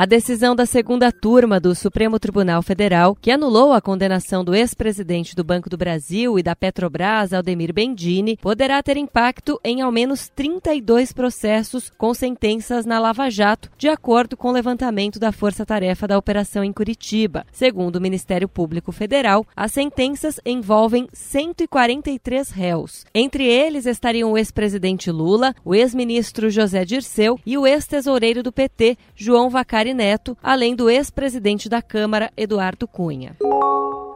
A decisão da segunda turma do Supremo Tribunal Federal, que anulou a condenação do ex-presidente do Banco do Brasil e da Petrobras, Aldemir Bendini, poderá ter impacto em ao menos 32 processos com sentenças na Lava Jato, de acordo com o levantamento da Força Tarefa da Operação em Curitiba. Segundo o Ministério Público Federal, as sentenças envolvem 143 réus. Entre eles estariam o ex-presidente Lula, o ex-ministro José Dirceu e o ex-tesoureiro do PT, João Vacari Neto, além do ex-presidente da Câmara, Eduardo Cunha.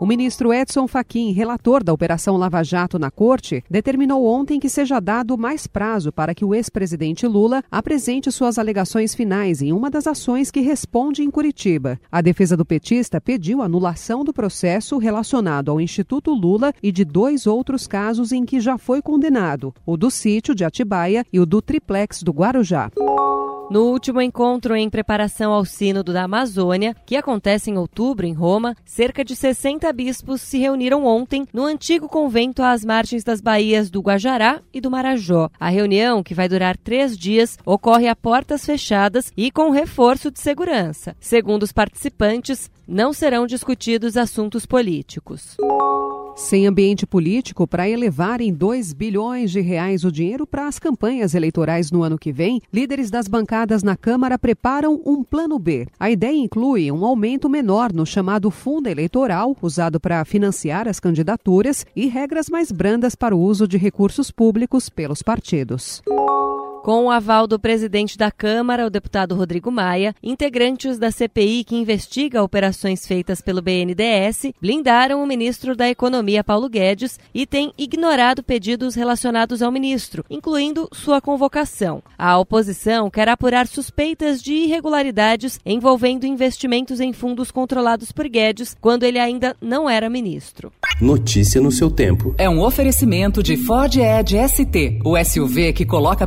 O ministro Edson Fachin, relator da Operação Lava Jato na Corte, determinou ontem que seja dado mais prazo para que o ex-presidente Lula apresente suas alegações finais em uma das ações que responde em Curitiba. A defesa do petista pediu anulação do processo relacionado ao Instituto Lula e de dois outros casos em que já foi condenado: o do sítio de Atibaia e o do triplex do Guarujá. No último encontro em preparação ao Sínodo da Amazônia, que acontece em outubro em Roma, cerca de 60 bispos se reuniram ontem no antigo convento às margens das baías do Guajará e do Marajó. A reunião, que vai durar três dias, ocorre a portas fechadas e com reforço de segurança. Segundo os participantes, não serão discutidos assuntos políticos. Sem ambiente político para elevar em 2 bilhões de reais o dinheiro para as campanhas eleitorais no ano que vem, líderes das bancadas na Câmara preparam um plano B. A ideia inclui um aumento menor no chamado fundo eleitoral, usado para financiar as candidaturas, e regras mais brandas para o uso de recursos públicos pelos partidos. Com o aval do presidente da Câmara, o deputado Rodrigo Maia, integrantes da CPI que investiga operações feitas pelo BNDES blindaram o ministro da Economia, Paulo Guedes, e têm ignorado pedidos relacionados ao ministro, incluindo sua convocação. A oposição quer apurar suspeitas de irregularidades envolvendo investimentos em fundos controlados por Guedes quando ele ainda não era ministro. Notícia no seu tempo. É um oferecimento de Ford Edge ST, o SUV que coloca